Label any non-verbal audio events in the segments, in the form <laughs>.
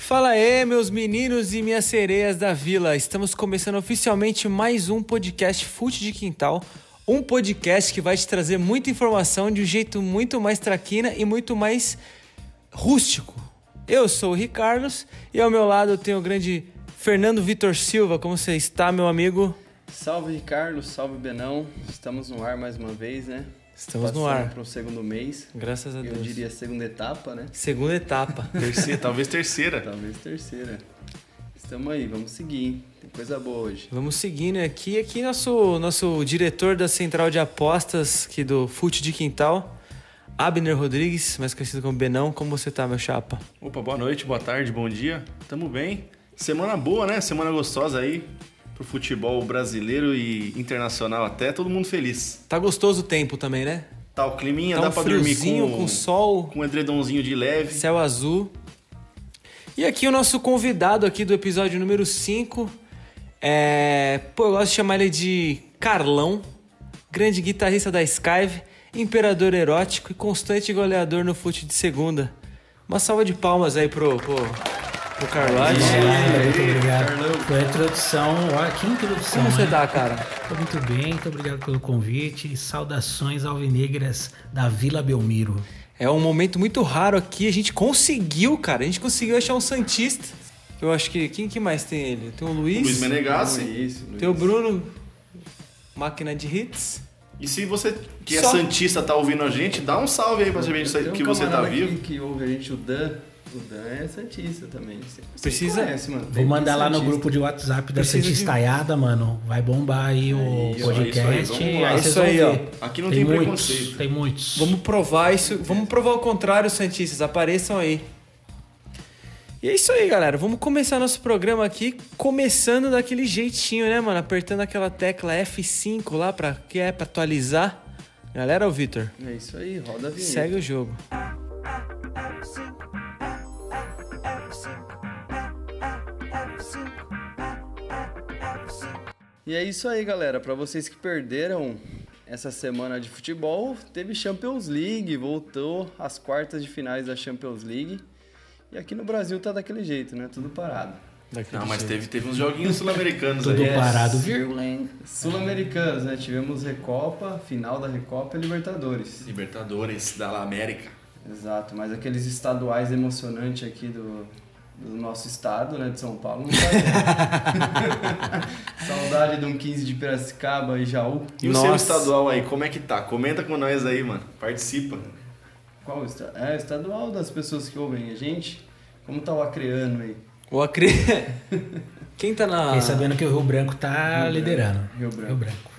Fala aí, meus meninos e minhas sereias da vila. Estamos começando oficialmente mais um podcast Fute de Quintal. Um podcast que vai te trazer muita informação de um jeito muito mais traquina e muito mais rústico. Eu sou o Ricardos e ao meu lado eu tenho o grande Fernando Vitor Silva. Como você está, meu amigo? Salve Ricardo, salve Benão. Estamos no ar mais uma vez, né? Estamos no ar. para o segundo mês. Graças a Eu Deus. diria segunda etapa, né? Segunda etapa. <laughs> Terceira, talvez terceira. Talvez terceira. Estamos aí, vamos seguir. Tem coisa boa hoje. Vamos seguindo aqui. Aqui nosso, nosso diretor da central de apostas aqui do Fute de Quintal, Abner Rodrigues, mais conhecido como Benão. Como você tá, meu chapa? Opa, boa noite, boa tarde, bom dia. Tamo bem. Semana boa, né? Semana gostosa aí pro futebol brasileiro e internacional até. Todo mundo feliz. Tá gostoso o tempo também, né? Tá o climinha, Tá dá um pra dormir com, com sol, com um edredomzinho de leve. céu azul. E aqui o nosso convidado aqui do episódio número 5 é... Pô, eu gosto de chamar ele de Carlão, grande guitarrista da Skyve, imperador erótico e constante goleador no fute de segunda. Uma salva de palmas aí pro, pro, Carlote. É, muito obrigado. Foi a introdução, olha que introdução. Como você hein? tá, cara? Tô muito bem, muito obrigado pelo convite. Saudações alvinegras da Vila Belmiro. É um momento muito raro aqui. A gente conseguiu, cara. A gente conseguiu achar um Santista. Eu acho que. Quem que mais tem ele? Tem o Luiz. Luiz Menegassi. Tem o Bruno. Máquina de hits. E se você que é Só- Santista tá ouvindo a gente, dá um salve aí pra saber Tem um que você tá vivo. Que, que ouve a gente, o Dan. O Dan é Santista também. Você- Precisa- Conhece, mano. Vou mandar lá no grupo de WhatsApp da Precisa de- Santistaiada, mano. Vai bombar aí o É isso aí, podcast. isso aí, aí vocês Isso aí, ó. Aqui não tem, tem, muitos, preconceito. tem muitos. Vamos provar isso. Vamos provar o contrário, Santistas. Apareçam aí. E é isso aí, galera. Vamos começar nosso programa aqui, começando daquele jeitinho, né, mano? Apertando aquela tecla F5 lá pra que é pra atualizar. Galera, o Vitor. É isso aí, roda a vinheta. Segue o jogo. E é isso aí, galera. Para vocês que perderam essa semana de futebol, teve Champions League, voltou às quartas de finais da Champions League. E aqui no Brasil tá daquele jeito, né? Tudo parado. Daquele Não, mas jeito. teve, teve uns joguinhos sul-americanos Tudo aí. Yes. parado, virulento. Sul-Americanos, né? Tivemos Recopa, final da Recopa e Libertadores. Libertadores da La América. Exato, mas aqueles estaduais emocionantes aqui do, do nosso estado, né? De São Paulo, não tá. <laughs> Saudade de um 15 de Piracicaba e Jaú. E o seu Nossa. estadual aí, como é que tá? Comenta com nós aí, mano. Participa. Qual esta- É, estadual das pessoas que ouvem a gente. Como tá o acreano aí? O Acre... <laughs> Quem tá na... Fiquei sabendo que o Rio Branco tá Rio liderando. Rio Branco. Rio Branco.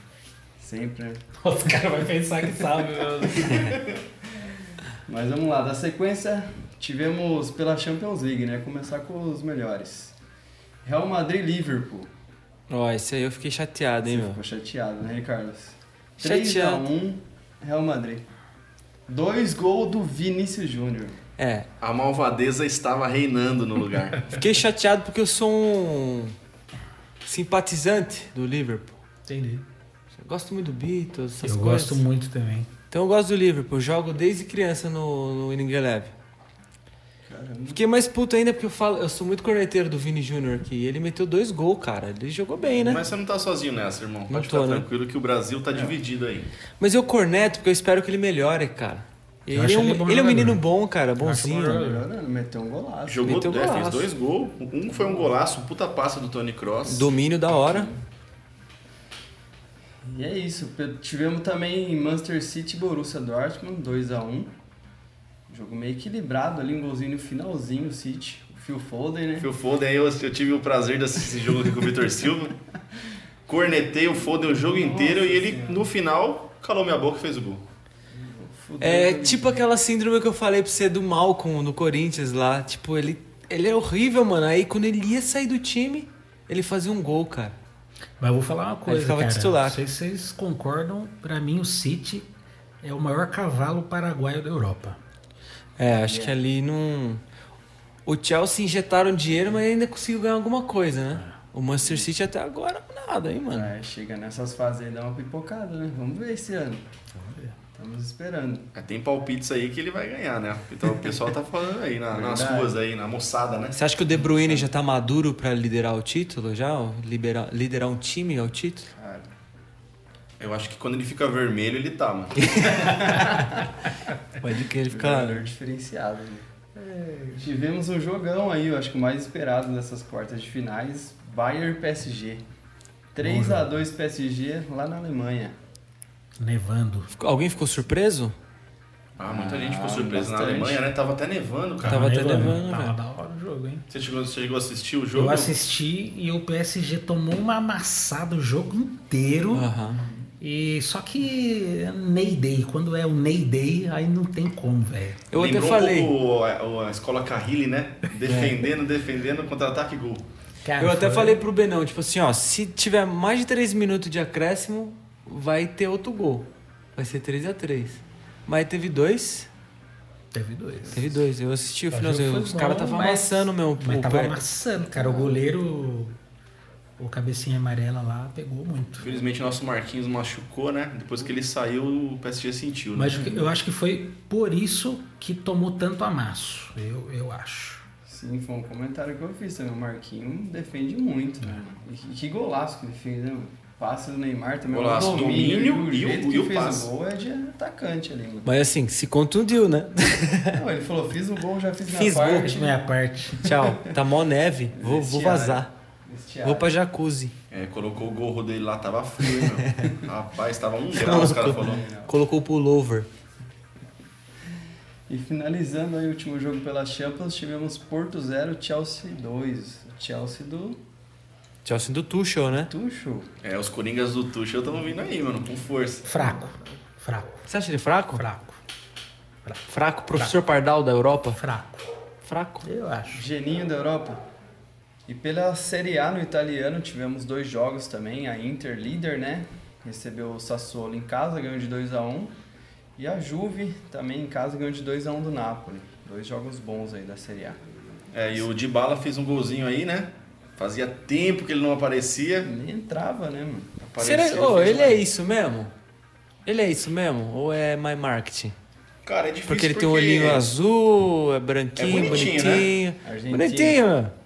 Sempre, né? <laughs> Os caras vão pensar que sabe, meu. Mas vamos lá, da sequência tivemos pela Champions League, né? Começar com os melhores. Real Madrid e Liverpool. Ó, esse aí eu fiquei chateado, hein, Você meu? ficou chateado, né, Ricardo? Chateado. 3x1 Real Madrid. Dois gols do Vinícius Júnior. É, A malvadeza estava reinando no lugar. <laughs> fiquei chateado porque eu sou um simpatizante do Liverpool. Entendi. Eu gosto muito do Beatles, essas Eu coisas. gosto muito também. Então eu gosto do Liverpool, jogo desde criança no, no Winning Eleven. Caramba. Fiquei mais puto ainda porque eu falo, eu sou muito corneteiro do Vini Júnior aqui. Ele meteu dois gols, cara. Ele jogou bem, né? Mas, Mas você não tá sozinho nessa, irmão. Não Pode tô, ficar né? tranquilo que o Brasil tá dividido aí. eu corneto porque eu espero que ele melhore, cara. Ele é, um, ele bom ele é um menino bom, cara, bom bonzinho. Melhorando, meteu um golaço. Jogou, Meteu é, fez golaço. dois gols. Um foi um golaço, um puta passa do Tony Cross. Domínio da hora. E é isso. Tivemos também Manchester City e Borussia Dortmund, 2x1. Jogo meio equilibrado ali, um golzinho no finalzinho, o City. O Phil Foden, né? Phil Foden, aí eu, eu tive o prazer de assistir esse jogo aqui com o Vitor Silva. <laughs> Cornetei o Foden o jogo inteiro e ele, no final, calou minha boca e fez o gol. É com- tipo aquela síndrome que eu falei pra você do Malcolm no Corinthians lá. Tipo, ele, ele é horrível, mano. Aí quando ele ia sair do time, ele fazia um gol, cara. Mas eu vou falar uma coisa, ficava cara. titular. Não sei se vocês concordam, pra mim o City é o maior cavalo paraguaio da Europa. É, acho que ali não. O Chelsea injetaram dinheiro, mas ainda conseguiu ganhar alguma coisa, né? O Manchester City até agora nada, hein, mano? É, chega nessas fases aí, dá uma pipocada, né? Vamos ver esse ano. Vamos ver. Estamos esperando. É, tem palpites aí que ele vai ganhar, né? Então o pessoal tá falando aí na- nas ruas aí, na moçada, né? Você acha que o De Bruyne já tá maduro pra liderar o título já? Liberar, liderar um time ao título? Eu acho que quando ele fica vermelho, ele tá, mano. <laughs> Pode que ele jogador fica. diferenciado. né? É, tivemos um jogão aí, eu acho que o mais esperado dessas quartas de finais, Bayern PSG. 3 a 2 PSG lá na Alemanha. Nevando. Alguém ficou surpreso? Ah, muita gente ficou Ah, surpresa na bastante. Alemanha, né? Tava até nevando, cara. Tava até nevando, Tava velho. da hora o jogo, hein? Você, chegou, você chegou a assistir o jogo? Eu assisti e o PSG tomou uma amassada o jogo inteiro. Aham. E só que Ney Day, quando é o Ney Day, aí não tem como, velho. Eu até Lembrou falei. um pouco a, a escola Carrilli, né? Defendendo, defendendo, contra-ataque e gol. Cara, Eu até foi- falei pro Benão, tipo assim, ó, se tiver mais de 3 minutos de acréscimo, vai ter outro gol. Vai ser 3 a 3 Mas teve dois. Teve dois. Teve dois. Eu assisti o O finalzinho. Os caras estavam mas- amassando meu. Mas o tava pé. amassando, cara. O goleiro, o cabecinha amarela lá, pegou muito. Infelizmente, nosso Marquinhos machucou, né? Depois que ele saiu, o PSG sentiu, né? Mas eu acho que foi por isso que tomou tanto amasso. Eu, eu acho. Sim, foi um comentário que eu fiz também. O Marquinhos defende muito, né? E que, golaço que ele fez, né? Passe do Neymar também. é um Golaço, domínio e o e o- e que o fez passe. o gol é de atacante ali, mano. Mas assim, se contundiu, né? Não, ele falou, fiz o gol, já fiz minha Fiz gol. parte. Fiz minha parte. Tchau. Tá mó neve. Vou, vou vazar. Vou pra jacuzzi. É, colocou o gorro dele lá, tava frio, meu? <laughs> Rapaz, tava um grau, os caras falaram. Colocou o pullover. E finalizando aí o último jogo pela Champions, tivemos Porto 0, Chelsea 2. O Chelsea do Chelsea do Tuchel, né? Tuchel. É, os Coringas do Tuchel estão vindo aí, mano, com força. Fraco. Fraco. Você acha ele fraco? Fraco. Fraco. Professor Pardal da Europa? Fraco. Fraco. Eu acho. Geninho da Europa. E pela Série A no italiano tivemos dois jogos também. A Inter, líder, né? Recebeu o Sassuolo em casa, ganhou de 2 a 1 E a Juve, também em casa, ganhou de 2 a 1 do Napoli. Dois jogos bons aí da Série A. É, e o Dybala fez um golzinho aí, né? Fazia tempo que ele não aparecia. Nem entrava, né, mano? Apareceu, Será, Ô, fez ele um- é isso mesmo? Ele é isso mesmo? Ou é my marketing? Cara, é difícil Porque ele tem um olhinho azul, é branquinho, É bonitinho, bonitinho. né? Bonitinho.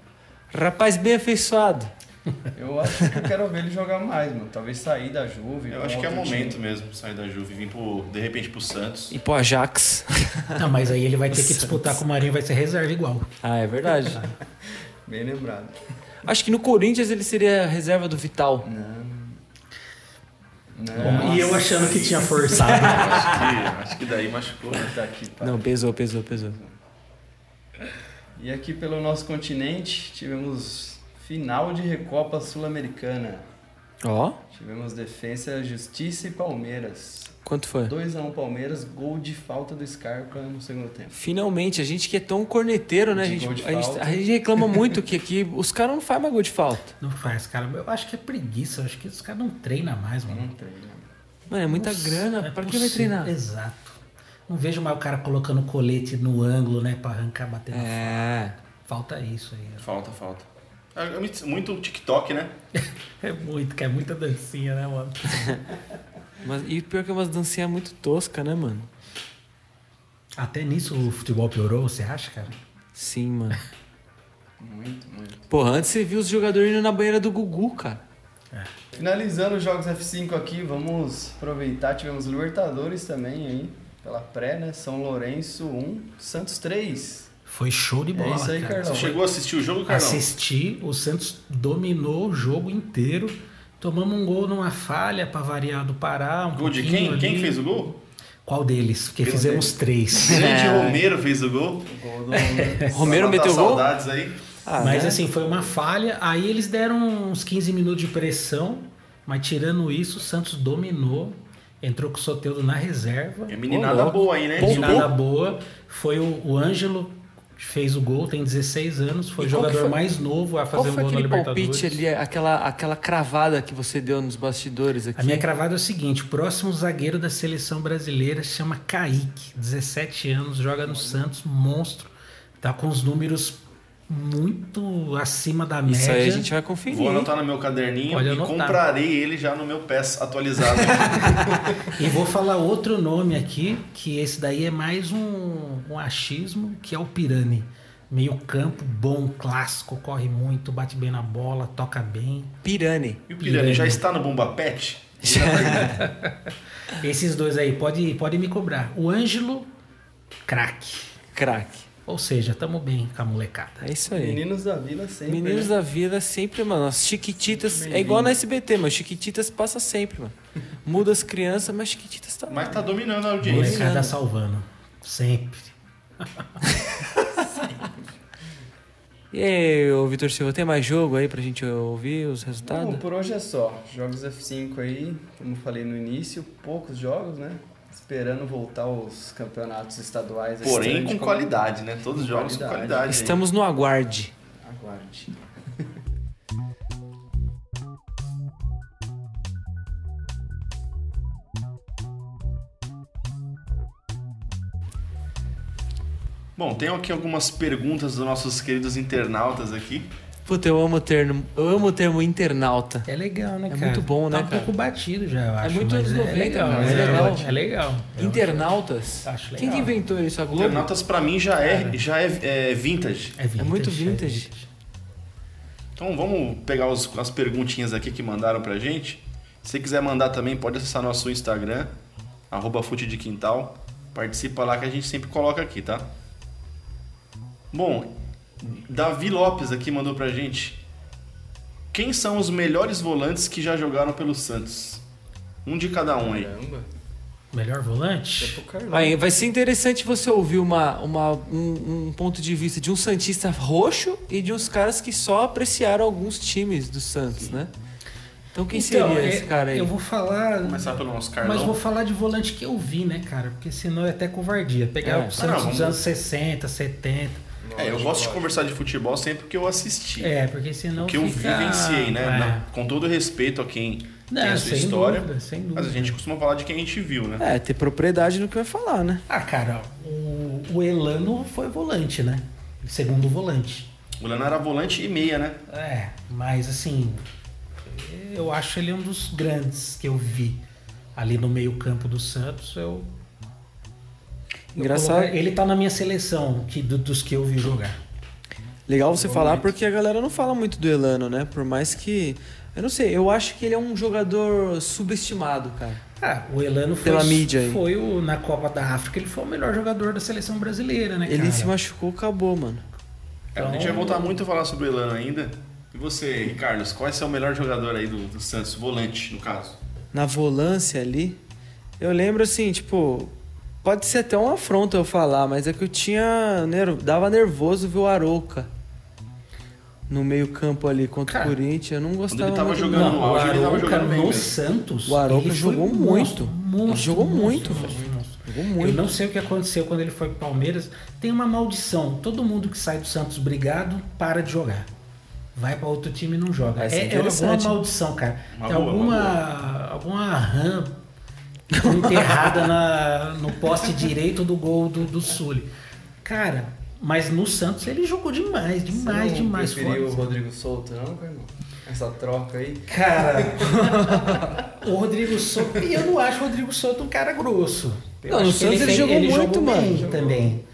Rapaz bem afeiçoado. Eu acho que eu quero ver ele jogar mais, mano. Talvez sair da Juve. Eu acho que é momento time. mesmo sair da Juve e vir pro, de repente pro Santos. E pro Ajax. Não, mas aí ele vai ter que disputar com o Marinho, vai ser reserva igual. ah, é verdade. <laughs> Bem lembrado. Acho que no Corinthians ele seria a reserva do Vital. Não. Não. E eu achando que tinha forçado. acho, que, acho que daí machucou. né? Tá aqui. Não, pesou, pesou, pesou. E aqui pelo nosso continente tivemos final de Recopa Sul-Americana. Ó, Tivemos Defensa, Justiça e Palmeiras. quanto foi? 2x1 Palmeiras, gol de falta do Scarpa no segundo tempo. Finalmente, a gente que é tão corneteiro, né? A gente, gol de a, gente, falta. a gente reclama muito que aqui os caras não fazem mais gol de falta. Não faz, cara. Eu acho que é preguiça. Eu acho que os caras não treinam mais, Não mano. treina. Mano, é muita Nossa, grana. é pra que vai treinar? Exato. Não vejo mais o cara colocando colete no ângulo, né? Pra arrancar, bater na É. Falta isso aí. Falta, falta. É muito- muito TikTok, né? <laughs> É muito, que é muita dancinha, né, mano? <laughs> Mas, e pior que é umas dancinhas muito tosca, né, mano? Até nisso o futebol piorou, você acha, cara? Sim, mano. Muito, muito. Porra, antes você viu os jogadores indo na banheira do Gugu, cara. Finalizando os jogos F5 aqui, vamos aproveitar. Tivemos Libertadores também aí, pela pré, né? São Lourenço 1, Santos 3. Foi show de bola, É isso aí, cara. Carlão. Você chegou a assistir o jogo, Carlão? Assisti, o Santos dominou o jogo inteiro. Tomamos um gol numa falha pra variar do Pará. Um Gol de quem? Quem ali. fez o gol? Qual deles? Porque Pelo fizemos três. <laughs> Grande Romero fez o gol. O gol do <laughs> Romero meteu gol? saudades aí. Ah, mas né? assim, foi uma falha. Aí eles deram uns 15 minutos de pressão. Mas tirando isso, o Santos dominou. Entrou com o Soteudo na reserva. É meninada boa aí, né? Pô, De Nada gol. boa. Foi o, o Ângelo que fez o gol, tem 16 anos. Foi o jogador foi- mais novo a Qual fazer um foi gol na Libertadores. palpite ali, aquela, aquela cravada que você deu nos bastidores aqui? A minha cravada é o seguinte: o próximo zagueiro da seleção brasileira se chama Kaique, 17 anos, joga no Santos, monstro, tá com os números muito acima da média. Isso aí a gente vai conferir. Vou anotar no meu caderninho Pode e anotar. comprarei ele já no meu PES atualizado. <laughs> E vou falar outro nome aqui, que esse daí é mais um, um achismo, que é o Pirani. Meio campo, bom, clássico, corre muito, bate bem na bola, toca bem. Pirani. e o Pirani já está no Bomba Pet? <laughs> Esses dois aí, pode, pode me cobrar. O Ângelo, craque. Craque. Ou seja, tamo bem com a molecada. É isso aí. Meninos da Vila sempre. Meninos né? da Vila sempre, mano. As Chiquititas. É igual na SBT, mano. Chiquititas passa sempre, mano. Muda as crianças, mas Chiquititas tá. Mas tá dominando a audiência. Molecada salvando. Sempre. <laughs> E aí, ô Vitor Silva, tem mais jogo aí pra gente ouvir os resultados? Bom, por hoje é só. Jogos F5 aí, como falei no início, poucos jogos, né? Esperando voltar os campeonatos estaduais. Porém, com qualidade, né? Todos os jogos com qualidade. qualidade. aí. Estamos no aguarde. Aguarde. Bom, tem aqui algumas perguntas dos nossos queridos internautas aqui. Puta, eu amo o termo, eu amo o termo internauta. É legal, né, É cara? muito bom, né, Tá um cara? pouco batido já, eu acho. muito mas anos 90, é legal, cara, é é legal. É legal. Internautas? acho legal. Quem que inventou isso? A Globo? Internautas pra mim já é, já é, é vintage. É, vintage, muito é vintage. Então vamos pegar os- as perguntinhas aqui que mandaram pra gente. Se você quiser mandar também, pode acessar nosso Instagram, arroba Fute de Quintal. Participa lá que a gente sempre coloca aqui, tá? Bom, Davi Lopes aqui mandou pra gente. Quem são os melhores volantes que já jogaram pelo Santos? Um de cada um aí. Caramba. Melhor É volante? pro Carlão. Vai, ser interessante você ouvir uma, uma- um, um ponto de vista de um Santista roxo e de uns caras que só apreciaram alguns times do Santos, né? Então quem Então, seria é- esse cara aí? Eu vou falar. Começar pelo nosso Carlão. Mas vou falar de volante que eu vi, né, cara? Porque senão é até covardia. Pegar É. o Santos Não, dos anos 60, 70. É, eu gosto de conversar de futebol sempre que eu assisti. É, porque senão. O que eu vivenciei, né? É. Na- com todo respeito a quem Não, tem a sua sem história. dúvida, sem dúvida. Mas a gente costuma falar de quem a gente viu, né? É, ter propriedade no que vai falar, né? Ah, cara, o, o Elano foi volante, né? Segundo volante. O Leonardo era volante e meia, né? É, mas assim, eu acho ele um dos grandes que eu vi ali no meio-campo do Santos. Eu Engraçado. colocar- ele tá na minha seleção que, do- dos que eu vi jogar. Legal você falar porque a galera não fala muito do Elano, né? Por mais que. Eu não sei, eu acho que ele é um jogador subestimado, cara. Ah, o Elano foi, Pela mídia aí. foi o, na Copa da África, ele foi o melhor jogador da seleção brasileira, né, Ele cara? se machucou, acabou, mano. É, a gente vai voltar muito a falar sobre o Elano ainda. E você, Carlos, qual é o seu melhor jogador aí do, do Santos? Volante, no caso. Na volância ali, eu lembro assim, tipo. Pode ser até uma afronta eu falar, mas é que eu tinha. Dava nervoso ver o Arouca no meio-campo ali contra Cara, o Corinthians. Eu não gostava ele tava muito, jogando não. o tava Arouca jogando bem no mesmo. Santos. O foi jogou muito. monstro, jogou monstro, muito, monstro, velho. monstro. Jogou Eu muito. não sei o que aconteceu quando ele foi pro Palmeiras. Tem uma maldição. Todo mundo que sai do Santos brigado para de jogar. Vai para outro time e não joga. É, é alguma interessante. maldição, cara. Uma é boa, alguma alguma rã enterrada na, no poste direito do gol do, do Sul. Cara, mas no Santos ele jogou demais, Você demais, não demais. preferiu o Rodrigo Souto, não? Essa troca aí. Cara, <laughs> o Rodrigo Souto. E eu não acho o Rodrigo Souto um cara grosso. Eu Não, no Santos ele tem- jogou muito, jogou bem mano. também.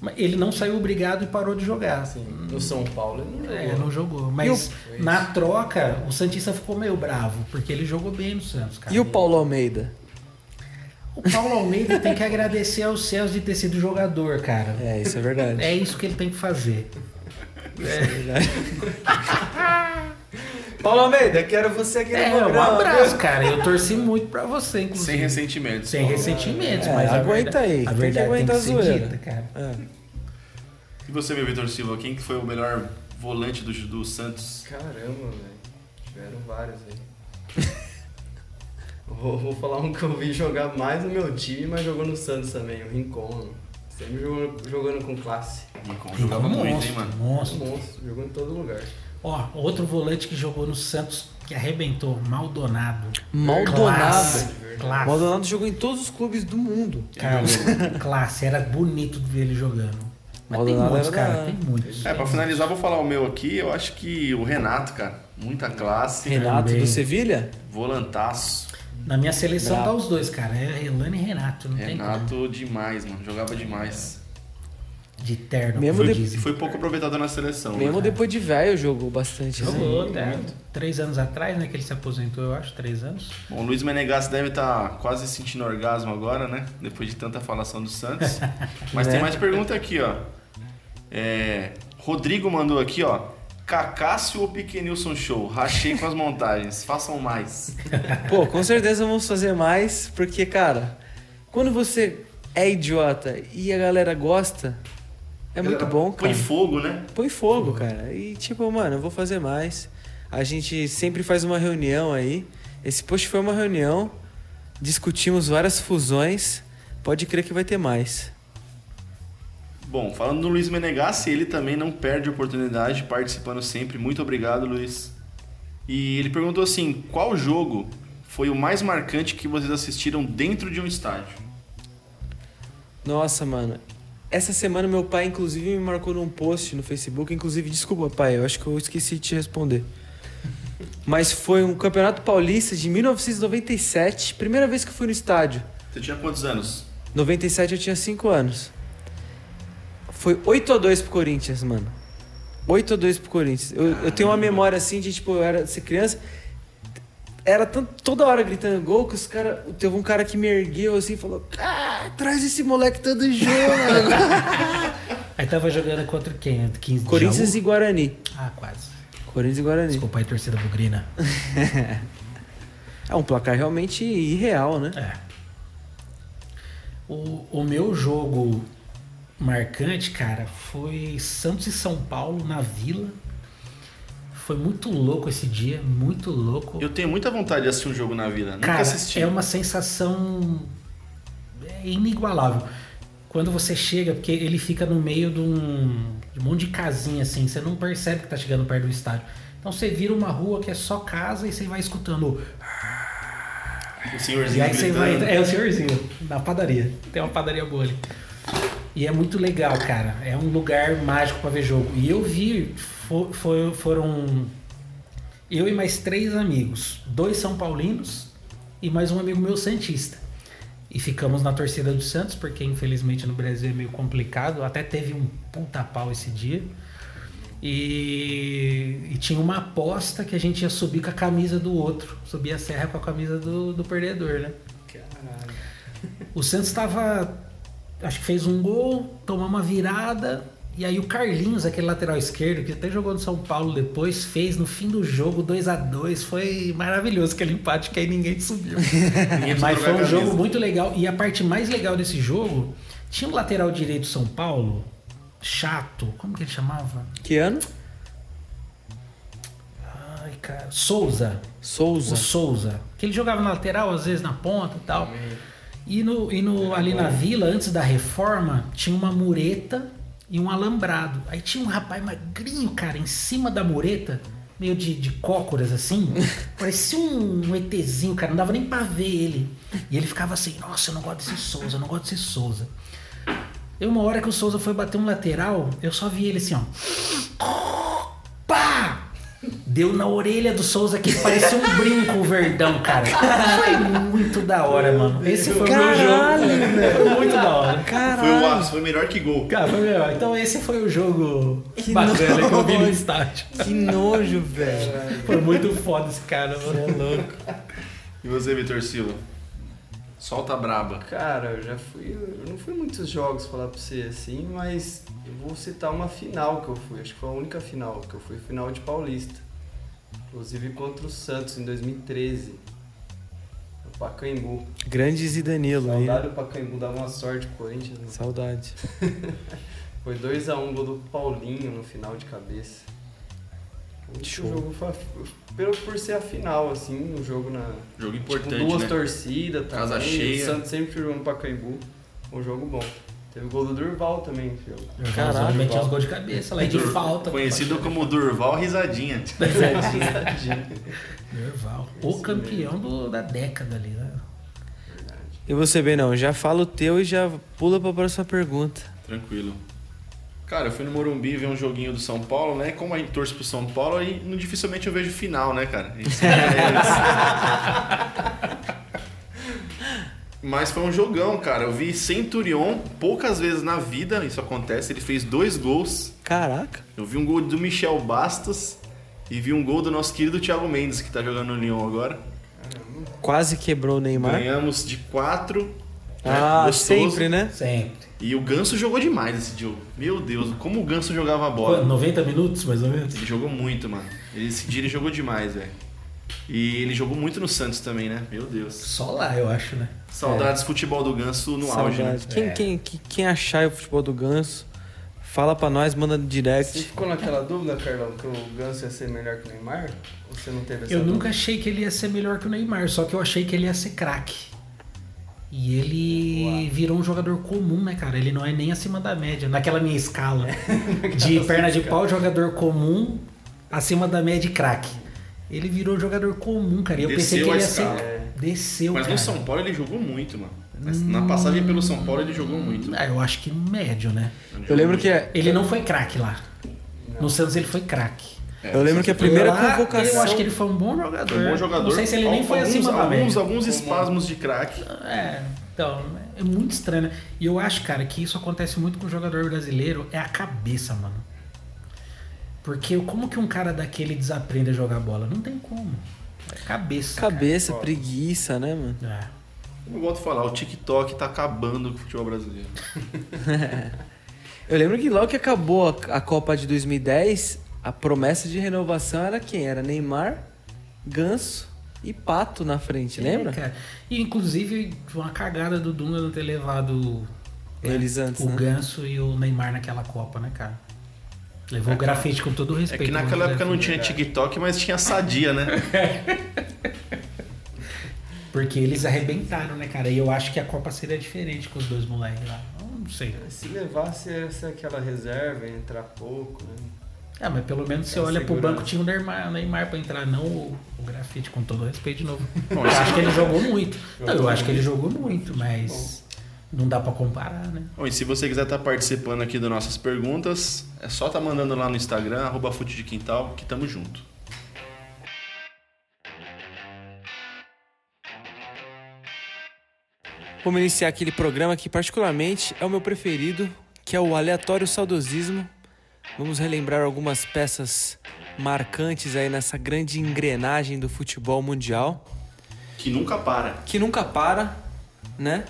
Mas ele não saiu obrigado e parou de jogar. Assim, no São Paulo ele não jogou. É, não jogou. Mas o- na troca, o Santista ficou meio bravo, porque ele jogou bem no Santos, cara. E o Paulo Almeida? O Paulo Almeida tem que agradecer aos céus de ter sido jogador, cara. É, isso é verdade. É isso que ele tem que fazer. <laughs> Paulo Almeida, quero você aqui É, um abraço, cara. Eu torci muito pra você, inclusive. Sem ressentimentos. Sem ressentimentos, É, mas aguenta verdade- aí, A tem que verdade aguentar tem que a ser zoeira. dita, cara. É. E você, meu Vitor Silva, quem que foi o melhor volante do, do Santos? Caramba, velho. Tiveram vários aí. <laughs> vou, vou falar um que eu vi jogar mais no meu time, mas jogou no Santos também, o Rincon. Sempre jogando, jogando com classe. Rincon jogava Um muito, monstro, hein, mano? Monstro. Monstro, jogou em todo lugar. Ó, outro volante que jogou no Santos que arrebentou, Maldonado. Maldonado. Classe. Classe. Maldonado jogou em todos os clubes do mundo. Cara, classe. Era bonito ver ele jogando. Mas tem Maldonado muitos, era da cara. Tem muitos. É, pra finalizar, vou falar o meu aqui. Eu acho que o Renato, cara. Muita classe. Renato Também. do Sevilha? Volantaço. Na minha seleção Bravo. tá os dois, cara. É Relane e Renato. Não tem como. Renato demais, mano. Jogava demais. De terno, Mesmo de- E dizem. foi pouco aproveitado na seleção. Mesmo né? depois de velho jogou bastante. Jogou, né? Três anos atrás, né? Que ele se aposentou, eu acho. Três anos. Bom, o Luiz Menegas deve estar quase sentindo orgasmo agora, né? Depois de tanta falação do Santos. <laughs> Mas tem Né? mais pergunta aqui, ó. É, Rodrigo mandou aqui, ó. Cacácio ou Pequenilson Show? Rachei com as montagens. <laughs> Façam mais. Pô, com certeza vamos fazer mais, porque, cara, quando você é idiota e a galera gosta, é muito bom, cara. Põe fogo, né? Põe fogo, cara. E tipo, mano, eu vou fazer mais. A gente sempre faz uma reunião aí. Esse post foi uma reunião. Discutimos várias fusões. Pode crer que vai ter mais. Bom, falando do Luiz Menegassi, ele também não perde oportunidade, participando sempre. Muito obrigado, Luiz. E ele perguntou assim: qual jogo foi o mais marcante que vocês assistiram dentro de um estádio? Nossa, mano. Essa semana meu pai, inclusive, me marcou num post no Facebook. Inclusive, desculpa, pai, eu acho que eu esqueci de te responder. <laughs> Mas foi um campeonato paulista de 1997. Primeira vez que eu fui no estádio. Você tinha quantos anos? 97 eu tinha 5 anos. Foi 8x2 pro Corinthians, mano. 8x2 pro Corinthians. Eu, eu tenho uma memória assim de, tipo, eu era ser criança. Era tanto, toda hora gritando gol que os caras. Teve um cara que me ergueu assim e falou: Ah, traz esse moleque todo jogo, mano. <laughs> Aí tava jogando contra quem? 15 de Corinthians Jaú? e Guarani. Ah, quase. Corinthians e Guarani. Desculpa aí, torcida bugrina. <laughs> É um placar realmente irreal, né? É. O, o meu jogo marcante, cara, foi Santos e São Paulo na Vila. Foi muito louco esse dia, muito louco. Eu tenho muita vontade de assistir um jogo na. Nunca Cara, assisti. é uma sensação é inigualável. Quando você chega, porque ele fica no meio de um, de um monte de casinha assim, você não percebe que tá chegando perto do estádio. Então você vira uma rua que é só casa e você vai escutando. O E senhorzinho aí você gritando. vai. É o senhorzinho, na padaria. Tem uma padaria boa ali. E é muito legal, cara. É um lugar mágico pra ver jogo. E eu vi, fo- foi- foram eu e mais três amigos. Dois São Paulinos e mais um amigo meu Santista. E ficamos na torcida do Santos, porque infelizmente no Brasil é meio complicado. Até teve um puta pau esse dia. E, e tinha uma aposta que a gente ia subir com a camisa do outro. Subir a serra com a camisa do, do perdedor, né? O Santos estava. Acho que fez um gol, tomou uma virada. E aí o Carlinhos, aquele lateral esquerdo, que até jogou no São Paulo depois, fez no fim do jogo 2 a 2 Foi maravilhoso aquele empate que aí ninguém subiu. <laughs> Ninguém Mas foi um jogo muito legal. E a parte mais legal desse jogo, tinha um lateral direito do São Paulo, chato, como que ele chamava? Que ano? Ai, cara. Souza. Souza. O Souza. Que ele jogava na lateral, às vezes na ponta e tal. E, no, e no, ali na vila, antes da reforma, tinha uma mureta e um alambrado. Aí tinha um rapaz magrinho, cara, em cima da mureta, meio de, de cócoras assim. <laughs> parecia um, um ETzinho, cara, não dava nem pra ver ele. E ele ficava assim: Nossa, eu não gosto desse Souza, eu não gosto desse Souza. E uma hora que o Souza foi bater um lateral, eu só vi ele assim, ó. Deu na orelha do Souza que parecia um brinco o verdão, cara. Foi muito da hora, mano. Esse foi o meu Caralho, jogo. Foi muito da hora. Foi o Caralho. ápice, foi melhor que gol. Cara, foi melhor. Então esse foi o jogo Que bacana que eu vi no nojo. estádio. Que nojo, velho. Foi muito foda esse cara, mano. É louco. E você, Vitor Silva? Solta a braba. Cara, eu já fui. Eu não fui muitos jogos falar pra você assim, mas eu vou citar uma final que eu fui. Acho que foi a única final que eu fui, final de Paulista. Inclusive contra o Santos em 2013. No Pacaembu. Grandes e Danilo aí. Saudade né? do Pacaembu, dava uma sorte pro Corinthians. né? Saudade. <laughs> Foi 2x1 gol do Paulinho no final de cabeça. O Show. jogo foi, pelo, por ser a final, assim, um jogo na. Jogo com importante, duas né? torcidas também. Casa cheia. O Santos sempre jogou no Pacaembu. Um jogo bom. Teve o gol do Durval também jogo. Caralho, metia uns gols de cabeça lá e de Dur- falta. Conhecido como Durval Risadinha. <laughs> Durval. O campeão do- da década ali, né? Verdade. E você, Benão, já fala o teu e já pula pra próxima pergunta. Tranquilo. Cara, eu fui no Morumbi ver um joguinho do São Paulo, né? Como a gente torce pro São Paulo, aí dificilmente eu vejo final, né, cara? A gente. <laughs> Mas foi um jogão, cara. Eu vi Centurion poucas vezes na vida, isso acontece. Ele fez dois gols. Caraca. Eu vi um gol do Michel Bastos e vi um gol do nosso querido Thiago Mendes, que tá jogando no Lyon agora. Quase quebrou o Neymar. Ganhamos de quatro. né? Ah, Gostoso. sempre, né? Sempre. E o Ganso jogou demais esse jogo. Meu Deus, como o Ganso jogava a bola. Qu- 90 minutos, mais ou menos? Ele jogou muito, mano. Ele- Esse dia ele jogou demais, velho. E ele jogou muito no Santos também, né? Meu Deus. Só lá, eu acho, né? Saudades futebol do Ganso no auge, né? Saudade. Quem, É. quem, quem, quem achar o futebol do Ganso, fala pra nós, manda no Você direct. ficou naquela dúvida, Carlão, que o Ganso ia ser melhor que o Neymar? Ou você não teve essa Eu dúvida? nunca achei que ele ia ser melhor que o Neymar, só que eu achei que ele ia ser craque. E ele virou um jogador comum, né, cara? Ele não é nem acima da média. Naquela minha escala <laughs> de perna de pau, jogador comum, acima da média e craque. Ele virou jogador comum, cara. E eu pensei Desceu que ele ia ser. Desceu, Mas cara. no São Paulo ele jogou muito, mano. Mas Na passagem pelo São Paulo ele jogou muito. Ah, eu acho que médio, né? Ele Eu lembro muito. que é- Ele não foi craque lá. No Santos ele foi craque. eu lembro que a primeira Lá, convocação. Eu acho que ele foi um bom jogador. Foi um bom jogador. Não sei se ele nem foi alguns, acima da alguns, média. alguns espasmos de craque. É, então, é muito estranho, né? E eu acho, cara, que isso acontece muito com o jogador brasileiro, é a cabeça, mano. Porque como que um cara daquele desaprende a jogar bola? Não tem como. É cabeça. Cabeça, preguiça, né, mano? cara. É. Eu volto a falar, o TikTok tá acabando com o futebol brasileiro. <laughs> Eu lembro que logo que acabou a, a Copa de 2010, a promessa de renovação era quem? Era Neymar, Ganso e Pato na frente, lembra? É, cara. E inclusive uma cagada do Dunga não ter levado né, Eles antes, o né? Ganso e o Neymar naquela Copa, né, cara? Levou o grafite com todo o É respeito. que naquela época não dizer tinha. TikTok, mas tinha sadia, né? <laughs> Porque eles arrebentaram, né, cara? E eu acho que a Copa seria diferente com os dois moleques lá. Não sei. Se levasse essa aquela reserva, entrar pouco, né? É, mas pelo menos você É olha pro segurança. banco, tinha o Neymar, Neymar pra entrar, não o, o grafite, com todo o respeito de novo. Bom, eu acho que ele jogou muito. Não, eu acho que ele jogou muito, mas não dá pra comparar, né? Bom, e se você quiser estar participando aqui das nossas perguntas, é só tá mandando lá no Instagram, arroba Fute de Quintal, que tamo junto. Vamos iniciar aquele programa que particularmente é o meu preferido, que é o Aleatório Saudosismo. Vamos relembrar algumas peças marcantes aí nessa grande engrenagem do futebol mundial, Que nunca para. que nunca para, né?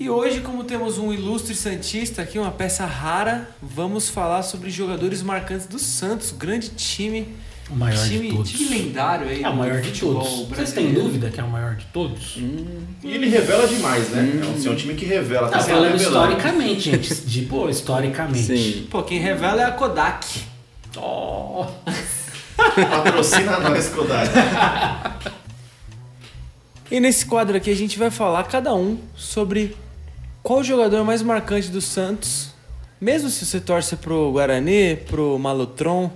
E hoje, como temos um ilustre Santista aqui, uma peça rara, vamos falar sobre jogadores marcantes do Santos, grande time. O maior time, de todos. time lendário aí. É o maior de todos. Vocês têm dúvida que é o maior de todos? E ele revela demais, né? É um, é um time que revela. Não, sempre falando revelando. historicamente, gente. <laughs> De, pô, historicamente. Sim. Pô, quem revela é a Kodak. Oh. <laughs> Patrocina nós, Kodak. <laughs> E nesse quadro aqui a gente vai falar cada um sobre qual o jogador mais marcante do Santos, mesmo se você torce pro Guarani, pro Malutron,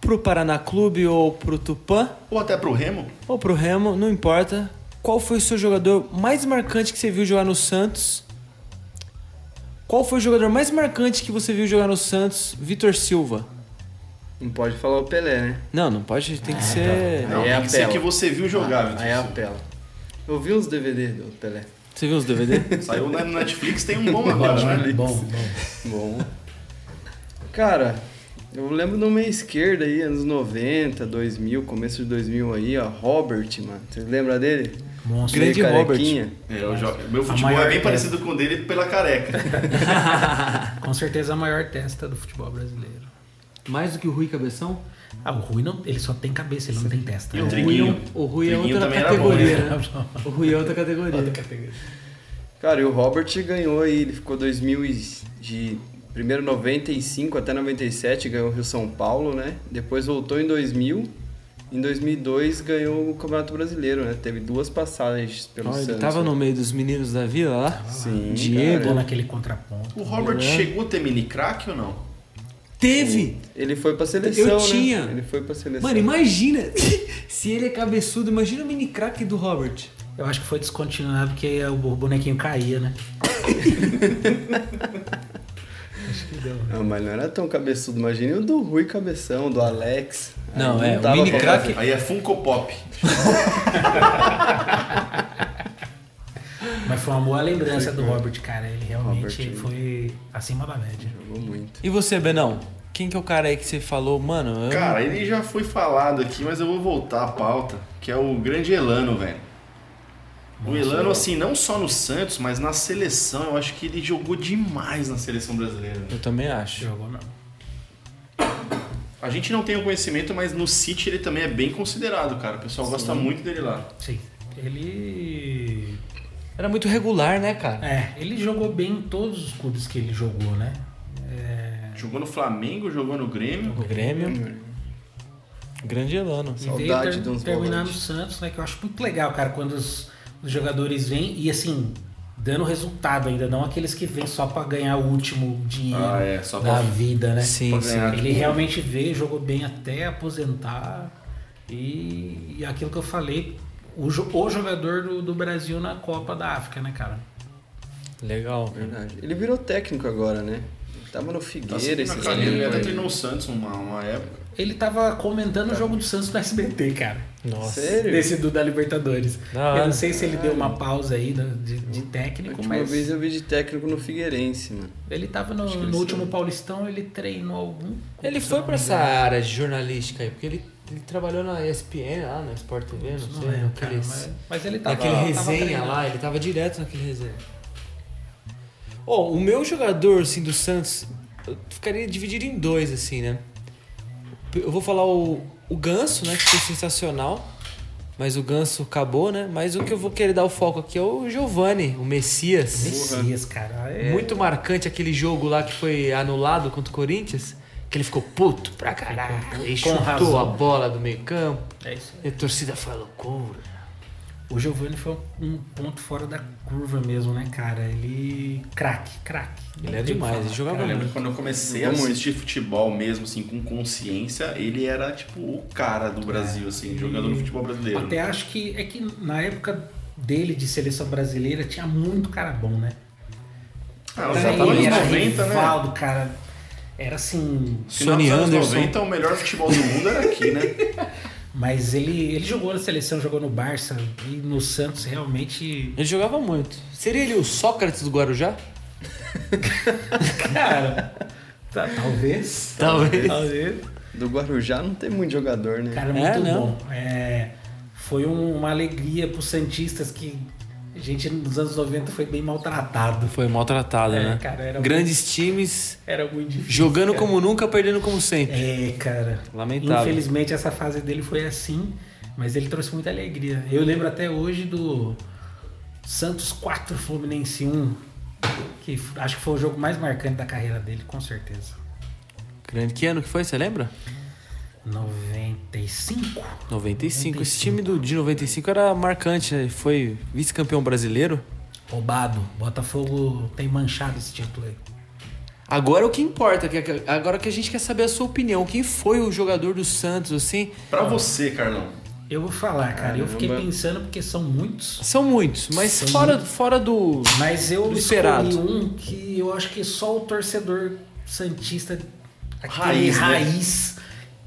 pro Paraná Clube ou pro Tupã Ou até pro Remo. ou pro Remo, não importa. Qual foi o seu jogador mais marcante que você viu jogar no Santos? Qual foi o jogador mais marcante que você viu jogar no Santos? Vitor Silva. Não pode falar o Pelé, né? Não, não pode, tem que ser. Não, Aí é tem que ser apela. que você viu jogar, Vitor Aí é apela. Eu vi os DVD do Pelé. Você viu os DVD? <laughs> Saiu na Netflix, tem um bom agora, né? Bom, bom. Bom. Cara, eu lembro no meio esquerda aí, anos 90, 2000, começo de 2000 aí, ó, Robert, mano. Vocês lembram dele? Monstro. Grande Meio Robert. É, eu jo- Meu A futebol maior é bem parecido com o dele pela careca. <laughs> Com certeza a maior testa do futebol brasileiro. Mais do que o Rui Cabeção? Ah, o Rui não, ele só tem cabeça, ele não tem testa. E o né? Triguinho. O Rui é Triguinho outra era bom, categoria, né? O Rui é outra categoria. Cara, e o Robert ganhou aí, ele ficou 2000 e de primeiro 95 até 97, ganhou o Rio São Paulo, né? Depois voltou em 2000. Em 2002 ganhou o Campeonato Brasileiro, né? Teve duas passagens pelo Ó, Santos. ele tava né? no meio dos meninos da vila lá? Sim, Diego. Dando aquele contraponto. O Robert É. chegou a ter mini crack ou não? Teve! Ele foi pra seleção, Eu né? tinha. Ele foi pra seleção. Mano, imagina! <laughs> Se ele é cabeçudo, imagina o mini crack do Robert. Eu acho que foi descontinuado porque o bonequinho caía, né? <laughs> Deu. Não, mas não era tão cabeçudo. Imagine o do Rui Cabeção, do Alex. Aí Não, é, o mini fazer. Aí é Funko Pop. <laughs> Mas foi uma boa lembrança do Robert, cara. Ele realmente Robert, foi acima da média. Jogou muito. E você, Benão? Quem que é o cara aí que você falou, mano? eu- Cara, ele já foi falado aqui, mas eu vou voltar à pauta, que é o grande Elano, velho. O Elano, assim, não só no Santos, mas na seleção, eu acho que ele jogou demais na seleção brasileira. eu também acho. Jogou mesmo. A gente não tem o conhecimento, mas no City ele também é bem considerado, cara. O pessoal gosta muito dele lá. Sim. Ele. Era muito regular, né, cara? É, ele jogou bem em todos os clubes que ele jogou, né? É, Jogou no Flamengo, jogou no Grêmio. O Grêmio. Grande Elano. E Saudade veio de uns terminar no volantes. Santos, né? Que eu acho muito legal, cara, quando os, os jogadores vêm e assim, dando resultado ainda, não aqueles que vêm só pra ganhar o último dinheiro Ah, é, só da pra- vida, né? Sim, sim. Ele realmente veio, jogou bem até aposentar. E, e aquilo que eu falei, o, o jogador do, do Brasil na Copa da África, né, cara? Legal. Verdade. Ele virou técnico agora, né? Ele tava no Tá Figueira sempre na esse carreira, ele até treinou o Santos uma, uma época. Ele tava comentando o jogo do Santos no SBT, cara. Nossa. Sério? Desse do da Libertadores. Da Eu não sei se ele deu uma pausa aí de, de A técnico, última mas vez eu vi de técnico no Figueirense, mano. ele tava no, no último Paulistão, ele treinou algum. Ele foi pra essa área de jornalística aí, porque ele, ele trabalhou na ESPN lá, na Sport TV, não, Não sei, lembro, cara, mas, mas ele tava naquele tava resenha treinando. lá, ele tava direto naquele resenha. Ó, o meu jogador, assim, do Santos, eu ficaria dividido em dois, assim, né? Eu vou falar o, o Ganso, né, que foi sensacional, mas o Ganso acabou, né? Mas o que eu vou querer dar o foco aqui é o Giovani, o Messias. Messias, cara. É... Muito marcante aquele jogo lá que foi anulado contra o Corinthians. Que ele ficou puto pra caralho. E chutou razão. a bola do meio campo. É isso E a torcida foi loucura. O Giovanni foi um ponto fora da curva mesmo, né, cara? Ele. craque, craque. Ele é que demais, ele jogava Cara, eu lembro muito. quando eu comecei a assistir futebol mesmo, assim, com consciência, ele era, tipo, o cara do Brasil, assim, jogador do futebol brasileiro. Até acho que é que na época dele de seleção brasileira tinha muito cara bom, né? Ah, os Era anos ele, era 90, né? Rivaldo, cara. Era assim. Sony Anderson. 90, o melhor futebol do mundo era aqui, né? <laughs> Mas ele, ele jogou na seleção, jogou no Barça e no Santos realmente. Ele jogava muito. Seria ele o Sócrates do Guarujá? <laughs> Cara, tá- talvez. Talvez. Talvez. Do Guarujá não tem muito jogador, né? Cara, É, muito não. bom. É, foi um- uma alegria pros Santistas que gente nos anos 90 foi bem maltratado. Foi maltratado, É, né? cara, Grandes times, Era muito difícil. jogando cara. como nunca, perdendo como sempre. É, cara. Lamentável. Infelizmente essa fase dele foi assim, mas ele trouxe muita alegria. Eu lembro até hoje do Santos 4 Fluminense 1, que acho que foi o jogo mais marcante da carreira dele, com certeza. Grande. Que ano que foi, você lembra? 95? 95. Esse time do, de 95 era marcante, né? Foi vice-campeão brasileiro. Roubado. Botafogo tem manchado esse título aí. Agora o que importa, que- que- agora que a gente quer saber a sua opinião. Quem foi o jogador do Santos, assim? Pra você, Carlão. Eu vou falar, cara. Eu fiquei Caramba. pensando porque são muitos. São muitos, mas São fora, fora do. Mas eu Do esperado. escolhi um que eu acho que só o torcedor santista, aquele Raiz, raiz, né?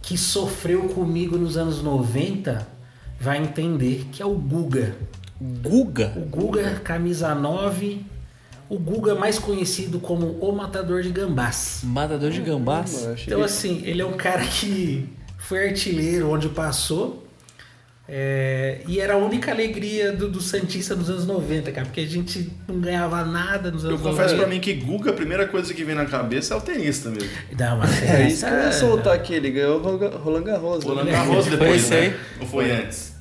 Que sofreu comigo nos anos 90, vai entender, que é o Guga. Guga. O Guga, camisa 9, o Guga mais conhecido como o matador de gambás. Matador de gambás. Achei Então assim, ele é um cara que foi artilheiro onde passou. É, e era a única alegria do, do Santista nos anos 90, cara, porque a gente não ganhava nada nos Eu anos confesso 90. pra mim que Guga, a primeira coisa que vem na cabeça é o tenista mesmo. Não, mas É isso que eu ia essa- soltar aqui. Ele ganhou o Roland- Garros. Roland né? Garros Foi depois, esse né? Ou foi antes?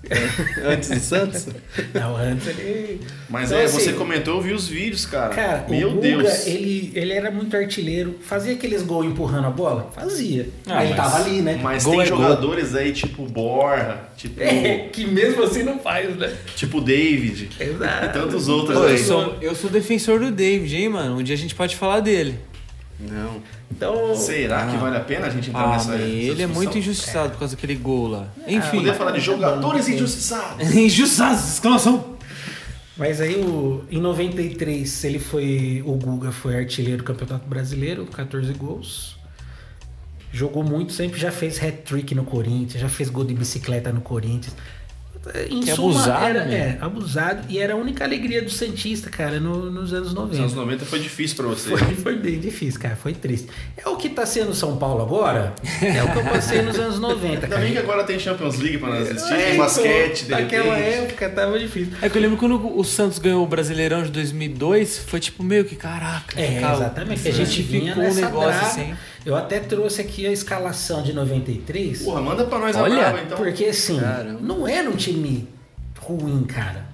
Antes do Santos? Não, antes ele. Mas Então, é, assim, você comentou, eu vi os vídeos, cara. Cara, Meu o Guga, Deus. Ele, ele era muito artilheiro. Fazia aqueles gols empurrando a bola? Fazia. Ah, mas ele mas- tava ali, né? Mas Gol tem é gol. jogadores aí tipo Borra, tipo, É, que mesmo assim não faz, né? tipo David Exato. e tantos outros Pô, aí. eu, sou, eu sou defensor do David, hein, mano? Um dia a gente pode falar dele. Não. Então. Será que vale a pena a gente entrar Ah, nessa ele é muito injustiçado por causa daquele gol lá. Enfim. Poder falar de jogadores injustiçados. <laughs> Injustiçados! Exclamação! Mas aí o, em 93 ele foi. O Guga foi artilheiro do Campeonato Brasileiro, 14 gols. Jogou muito, sempre já fez hat-trick no Corinthians, já fez gol de bicicleta no Corinthians. Em Que suma, abusado, era, é, abusado. E era a única alegria do Santista, cara, no- nos anos 90. Nos anos 90 foi difícil pra você. Foi, foi bem difícil, cara. Foi triste. É o que tá sendo São Paulo agora. É o que eu passei nos anos 90, Ainda cara. bem que agora tem Champions League pra nós assistir, É, tem então, basquete, de Naquela época tava difícil. É que eu lembro quando o Santos ganhou o Brasileirão de 2002, foi tipo meio que caraca. É, cara, exatamente. A gente vinha ficou um negócio draga. assim. Eu até trouxe aqui a escalação de 93. Porra, manda pra nós Olha, a brava, então. Porque assim, Caramba. não era um time ruim, cara.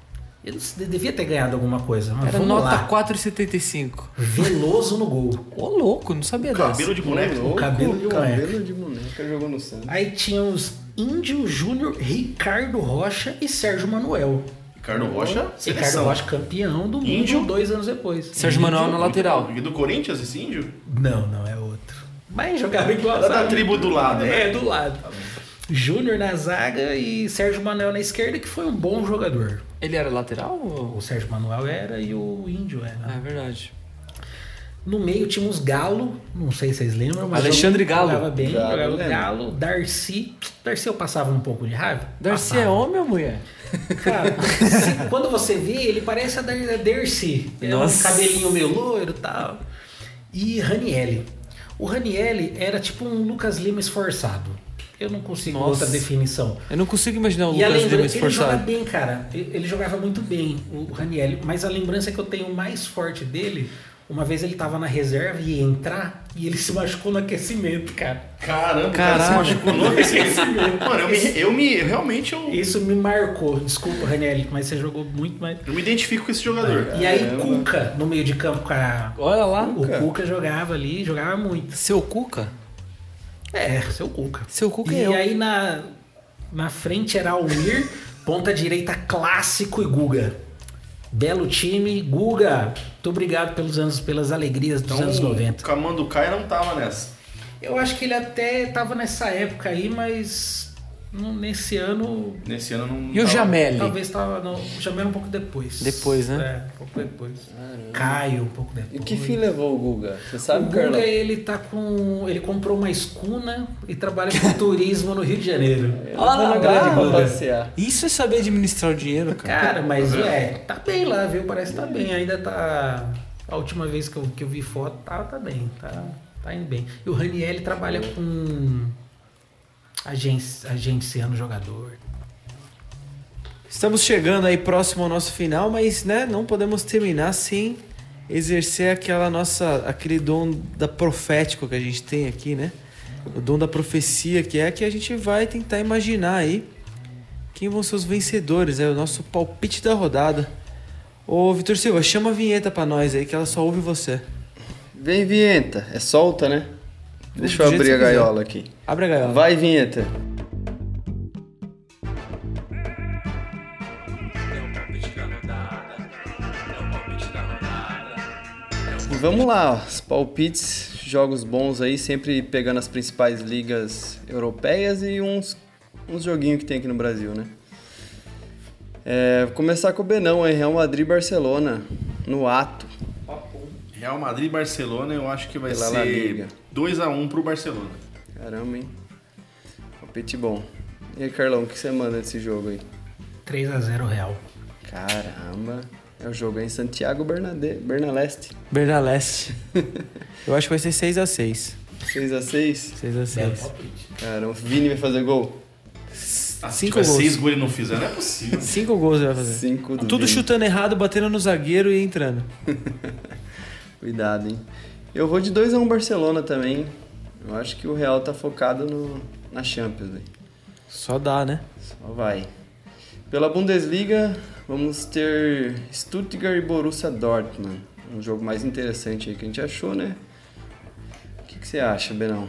Ele devia ter ganhado alguma coisa, mas Era vamos nota lá. 4,75. Veloso no gol. Ô, louco, não sabia dessa. Cabelo de boneco. Louco, cabelo de cabelo de boneca jogou no Santos. Aí tinha os Índio Júnior, Ricardo Rocha e Sérgio Manuel. Ricardo Rocha, Ricardo seleção. Rocha campeão do mundo Índio? dois anos depois. Sérgio Manuel na lateral. E do Corinthians, esse índio? Não, não é. Mas jogava igual. Era da sabe? tribo do lado, né? É, do lado. Júnior na zaga e Sérgio Manuel na esquerda, que foi um bom jogador. Ele era lateral? ou- O Sérgio Manuel era e o Índio era. É verdade. No meio tinha uns Galo, não sei se vocês lembram, mas Alexandre jogava- Galo. Jogava bem, Galo, jogava lembro. Galo, Darcy. Darcy eu passava um pouco de raiva. Darcy Passava. é homem ou mulher? Cara, <laughs> se- quando você vê, ele parece a Dar- a Darcy. É Nossa. um cabelinho meio loiro e tal. E Ranielli. O Ranielli era tipo um Lucas Lima esforçado. Eu não consigo Nossa. outra definição. Eu não consigo imaginar o E Lucas. Lima ele joga esforçado. bem, cara. Ele ele jogava muito bem, o Ranielli. Mas a lembrança que eu tenho mais forte dele, uma vez ele tava na reserva e ia entrar e ele se machucou no aquecimento, cara. Caramba, o cara se Caralho. machucou no aquecimento. Mano, eu me, eu me realmente eu, Isso me marcou. Desculpa, Ranielli, mas você jogou muito mais. eu me identifico com esse jogador. E aí, Caramba. Cuca, no meio de campo com a. Olha lá. O Cuca jogava ali, jogava muito. Seu Cuca? É, seu Cuca. Seu Cuca E é eu. aí na, na frente era Almir, ponta direita clássico e Guga. Belo time, Guga. Muito obrigado pelos anos, pelas alegrias dos Então, anos 90. o Camando Caia não tava nessa. Eu acho que ele até tava nessa época aí, mas não- nesse ano Nesse ano não. E o tava. Jamel? talvez tava. Não, Jamel um pouco depois. Depois, né? É, um pouco depois. Caio um pouco depois. E que fim levou o Guga? Você sabe, o Guga, ele tá com. Ele comprou uma escuna e trabalha com <laughs> turismo no Rio de Janeiro. Olha lá, grande passear. Isso é saber administrar o dinheiro, cara. Cara, mas é, tá bem lá, viu? Parece que tá bem. Ainda tá. A última vez que eu, que eu vi foto, tá, tá bem. Tá, tá indo bem. E o Raniel trabalha com. Agência, agenciando jogador. Estamos chegando aí próximo ao nosso final, mas né, não podemos terminar sem exercer aquela nossa, aquele dom da profético que a gente tem aqui, né? O dom da profecia, que é que a gente vai tentar imaginar aí quem vão ser os vencedores, é o nosso palpite da rodada. Ô, Vitor Silva, chama a vinheta pra nós aí, que ela só ouve você. Vem, vinheta. É solta, né? Deixa eu abrir a quiser. gaiola aqui. Abre a gaiola. Vai, vinheta. E vamos lá, os palpites, jogos bons aí, sempre pegando as principais ligas europeias e uns, uns joguinhos que tem aqui no Brasil, né? É, vou começar com o Benão, aí, Real Madrid Barcelona, no ato. Real Madrid e Barcelona, eu acho que vai Pela La ser Liga. 2x1 pro Barcelona. Caramba, hein? Palpite bom. E aí, Carlão, o que você manda desse jogo aí? 3x0 Real. Caramba, é o jogo aí em Santiago Bernade... Bernaleste. Bernaleste. <laughs> Eu acho que vai ser 6x6. 6x6. 6x6. Caramba, o Vini vai fazer gol. Ah, Cinco gols. seis gols ele não fizer, não é possível. 5 gols ele vai fazer. 5 do Tudo Vini. chutando errado, batendo no zagueiro e entrando. <laughs> Cuidado, hein? Eu vou de 2x1 Barcelona também. Eu acho que o Real tá focado no... na Champions, velho. Só dá, né? Só vai. Pela Bundesliga, vamos ter Stuttgart e Borussia Dortmund. Um jogo mais interessante aí que a gente achou, né? O que, que você acha, Benão?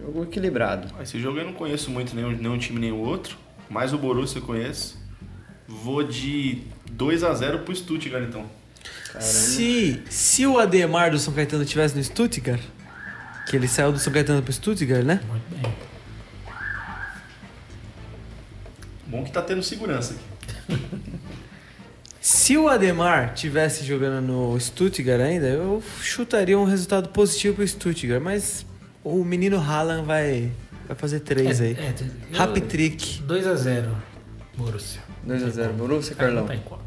Jogo equilibrado. Ah, Esse jogo eu não conheço muito nenhum, nenhum time nem o outro, mas o Borussia eu conheço. Vou de 2x0 pro Stuttgart, então. Caramba. Se, se o Ademar do São Caetano tivesse no Stuttgart, que ele saiu do São Caetano pro Stuttgart, né? Muito bem. Bom que tá tendo segurança aqui. Se o Ademar tivesse jogando no Stuttgart ainda, eu chutaria um resultado positivo pro Stuttgart, mas o menino Haaland vai, vai fazer três aí. É, eu- Happy trick. 2x0, Borussia. 2x0 Borussia, Carlão. botar em qual?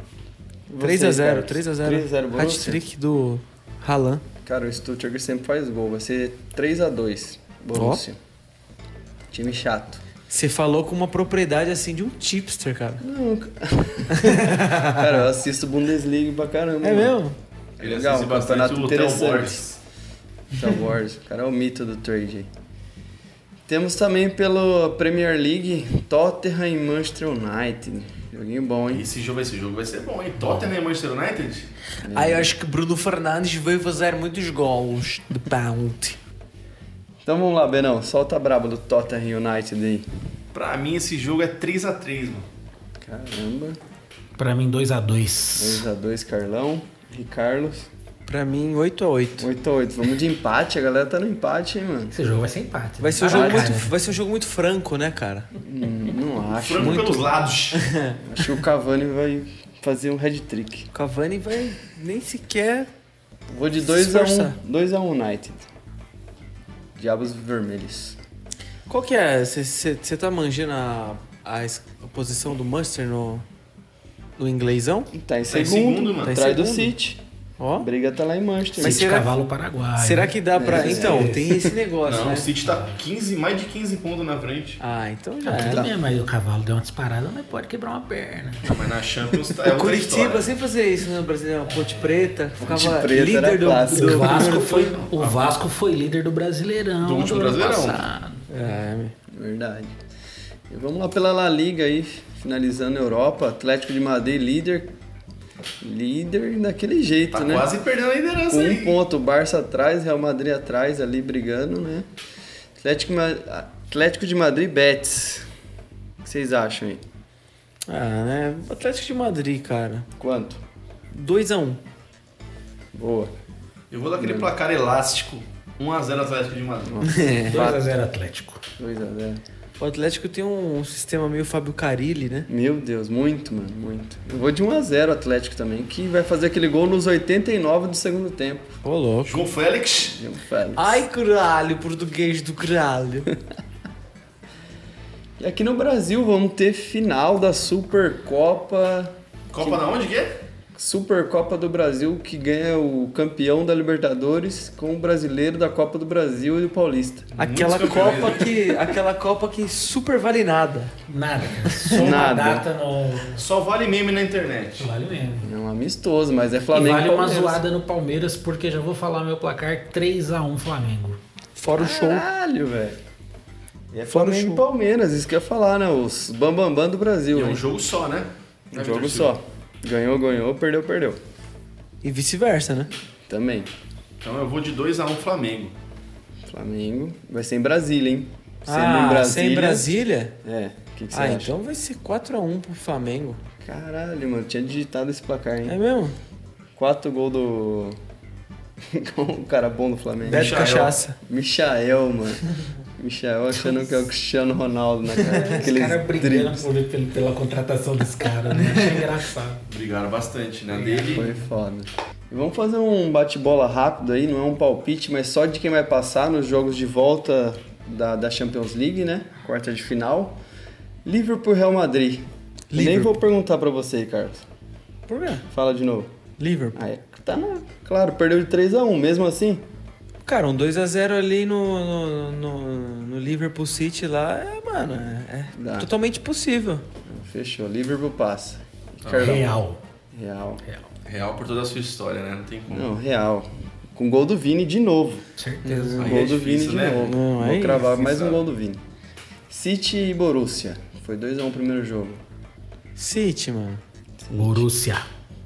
3x0, 3x0. 3x0 Hat Borussia. trick do Haaland. Cara, o Stuttgart sempre faz gol. Vai ser 3x2 Borussia. Time chato. Você falou com uma propriedade assim de um tipster, cara. Não, <laughs> cara, eu assisto Bundesliga pra caramba. É mano. mesmo? Ele Legal, assiste bastante campeonato interessante. Star Wars. O cara é o mito do trade aí. Temos também pela Premier League Tottenham e Manchester United. Joguinho bom, hein? Esse jogo, esse jogo vai ser bom, hein? Tottenham e Manchester United? Aí eu acho que Bruno Fernandes vai fazer muitos gols de Bounty. Então vamos lá, Benão. Solta a braba do Tottenham United aí. Pra mim, esse jogo é 3x3, mano. Caramba. Pra mim, 2x2. 2x2 Carlão e Carlos. Pra mim, 8x8. 8x8. Vamos de empate. A galera tá no empate, hein, mano? Esse jogo vai ser empate. Vai ser, um jogo muito, cara. vai ser um jogo muito franco, né, cara? Hum, não acho. Frango pelos lados. <laughs> Acho que o Cavani vai fazer um head trick. O Cavani vai nem sequer. Vou de Se 2x1 esforçar. 2x1 United. Diabos Vermelhos. Qual que é? Você tá manjando a, a, a posição do Munster no, no inglêsão? Tá em Tá em segundo, segundo, mano. Tá em atrás do segundo? City. Ó. Briga tá lá em Manchester. Mas City será- Cavalo Paraguai. Será que dá pra. É, Então, é. tem esse negócio, Não, né? o City tá 15, mais de 15 pontos na frente. Ah, então já Ah, tudo era. bem, mas o cavalo deu uma disparada, mas pode quebrar uma perna. Mas na Champions tá, é O Curitiba sempre fazia isso no Brasileiro, Ponte Preta, ficava Preta era líder do, clássico. do O Vasco, foi, o Vasco foi líder do Brasileirão. Do último ano Brasileirão. passado. É. Verdade. E vamos lá pela La Liga aí, finalizando a Europa. Atlético de Madrid líder. Líder daquele jeito, Tá né? quase perdendo a liderança um aí. ponto, Barça atrás, Real Madrid atrás, ali brigando, né? Atlético, Atlético de Madrid Betis. O que vocês acham aí? Ah, né? Atlético de Madrid, cara. Quanto? 2x1. Boa. Eu vou dar aquele placar elástico. 1x0 Atlético de Madrid. <laughs> 2x0 Atlético. 2x0. O Atlético tem um sistema meio Fábio Carilli, né? Meu Deus, muito, mano, muito. Eu vou de 1x0 Atlético também, que vai fazer aquele gol nos 89 do segundo tempo. Ô, louco. João Félix. João Félix. Ai, caralho, português do caralho. <laughs> E aqui no Brasil vamos ter final da Supercopa. Copa da onde que é? Supercopa do Brasil, que ganha o campeão da Libertadores com o brasileiro da Copa do Brasil e o Paulista. Aquela Copa que. Aquela Copa que super vale nada. Nada. <laughs> Só uma Nada. data no. Só vale meme na internet. Vale mesmo. É um amistoso, mas é E Flamengo vale e uma Palmeiras. zoada no Palmeiras, porque já vou falar meu placar 3x1 Flamengo. Fora o show. Caralho, velho. E é Fora o Flamengo e show. Palmeiras, isso que eu ia falar, né? Os bambambam bam do Brasil. E é um hein? jogo só, né? Um jogo só. Ganhou, ganhou, perdeu, perdeu. E vice-versa, né? Também. Então eu vou de 2x1 Flamengo. Flamengo. Vai ser em Brasília, hein? Sendo ah, sem Brasília? É. O que, que você Ah, acha? então vai ser 4x1 pro Flamengo. Caralho, mano. Tinha digitado esse placar, hein? É mesmo? Quatro gols do. <laughs> um cara bom do Flamengo. Beto. Cachaça. Michael, mano. Michael achando que é o Cristiano Ronaldo na cara. Os Aqueles caras brigando por, pela, pela contratação desse cara, né? Achei engraçado. Brigaram bastante, né? Dele. Foi foda. E vamos fazer um bate-bola rápido aí, não é um palpite, mas só de quem vai passar nos jogos de volta da, da Champions League, né? Quarta de final. Liverpool Real Madrid. Eu Nem Liverpool. vou perguntar pra você, Carlos. Por quê? Fala de novo. Liverpool. Ah, é, tá na... Claro, perdeu de 3x1, mesmo assim. Cara, um 2x0 ali no, no, no, no Liverpool City lá, é, mano, é, é Dá. totalmente possível. Fechou, Liverpool passa. Carlão. Real. Real. Real. Real por toda a sua história, né? Não tem como. Não, real. Com gol do Vini de novo. Certeza. Aí gol é do Vini de né? novo. Não, Vou aí cravar mais um gol do Vini. City e Borussia. Foi 2x1 o primeiro jogo. City, mano. Borussia.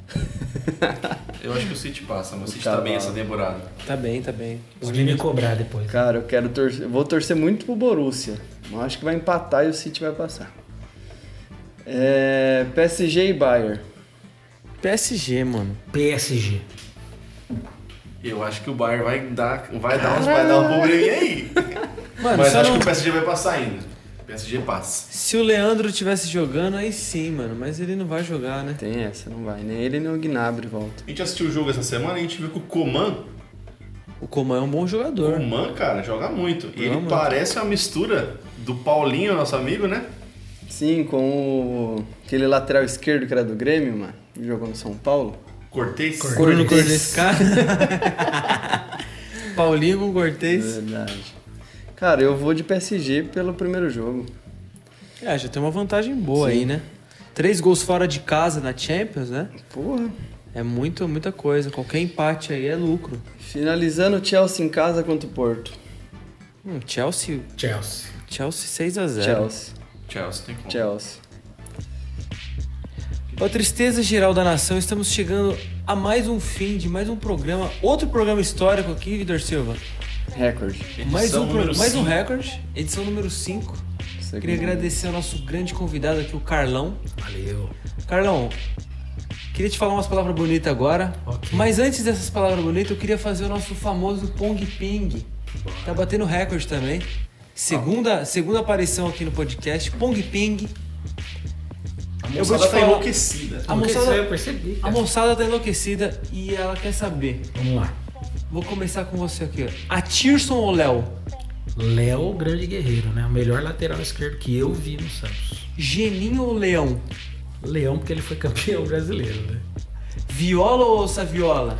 <laughs> Eu acho que o City passa, mas o City Cavalo. tá bem essa temporada. Tá bem, tá bem. Pode me cobrar depois. Cara, eu quero torcer. eu Vou torcer muito pro Borussia. Mas acho que vai empatar e o City vai passar. É, PSG e Bayern. PSG, mano. PSG. Eu acho que o Bayern vai dar, vai dar, uns, vai dar um probleminha aí. Mano, Mas acho não, que o PSG vai passar ainda. PSG passa. Se o Leandro tivesse jogando, aí sim, mano. Mas ele não vai jogar, né? Tem essa, não vai. Nem ele nem o Gnabry volta. A gente assistiu o jogo essa semana e a gente viu que o Coman, O Coman é um bom o jogador. Coman, cara, joga muito. E ele muito. parece uma mistura do Paulinho, nosso amigo, né? Sim, com o... aquele lateral esquerdo que era do Grêmio, mano. que Jogou no São Paulo. Cortez. Cortez. Cortez. Cara. <laughs> Paulinho com Cortez. Verdade. Cara, eu vou de PSG pelo primeiro jogo. É, já tem uma vantagem boa aí, né? Três gols fora de casa na Champions, né? Porra. É muito, muita coisa. Qualquer empate aí é lucro. Finalizando o Chelsea em casa contra o Porto. Hum, Chelsea, Chelsea. Chelsea 6 a 0 Chelsea. Chelsea, tem como. Chelsea. Ó, tristeza geral da nação, estamos chegando a mais um fim de mais um programa, outro programa histórico aqui, Vitor Silva. Recorde. mais um, mais um recorde, edição número 5. Isso Queria aqui. agradecer ao nosso grande convidado aqui, o Carlão. Valeu. Carlão, queria te falar umas palavras bonitas agora. Ok. Mas antes dessas palavras bonitas, eu queria fazer o nosso famoso Pong Ping. Tá batendo recorde também. Segunda, segunda aparição aqui no podcast, Pong Ping. A Eu vou te tá falar- enlouquecida. A moçada- eu percebi. A moçada tá enlouquecida e ela quer saber. Vamos lá. Vou começar com você aqui. ó. A Tirson ou Léo? Léo, o grande guerreiro, né? O melhor lateral esquerdo que eu vi no Santos. Geninho ou Leão? Leão, porque ele foi campeão brasileiro, né? Viola ou Saviola?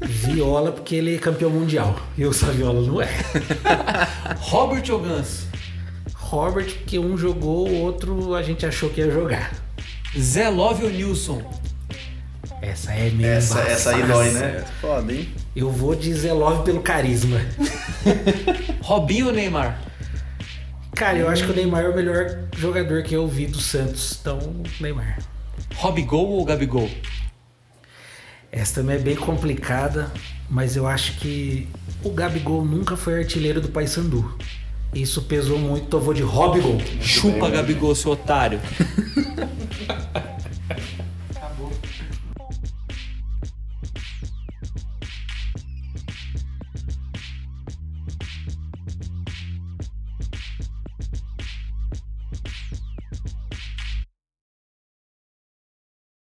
Viola, porque ele é campeão mundial. E o Saviola não é. <laughs> Robert ou Ganso? Robert, porque um jogou, o outro a gente achou que ia jogar. Zé Love ou Nilson? Essa é meio Essa, essa aí dói, né? Foda, hein? Eu vou de Zé Love pelo carisma. <laughs> Robinho ou Neymar? Cara, eu acho que o Neymar é o melhor jogador que eu vi do Santos. Então, Neymar. Robigol ou Gabigol? Essa também é bem complicada, mas eu acho que o Gabigol nunca foi artilheiro do Paysandu. Isso pesou muito, então eu vou de Robigol. Chupa Gabigol, seu otário. <laughs>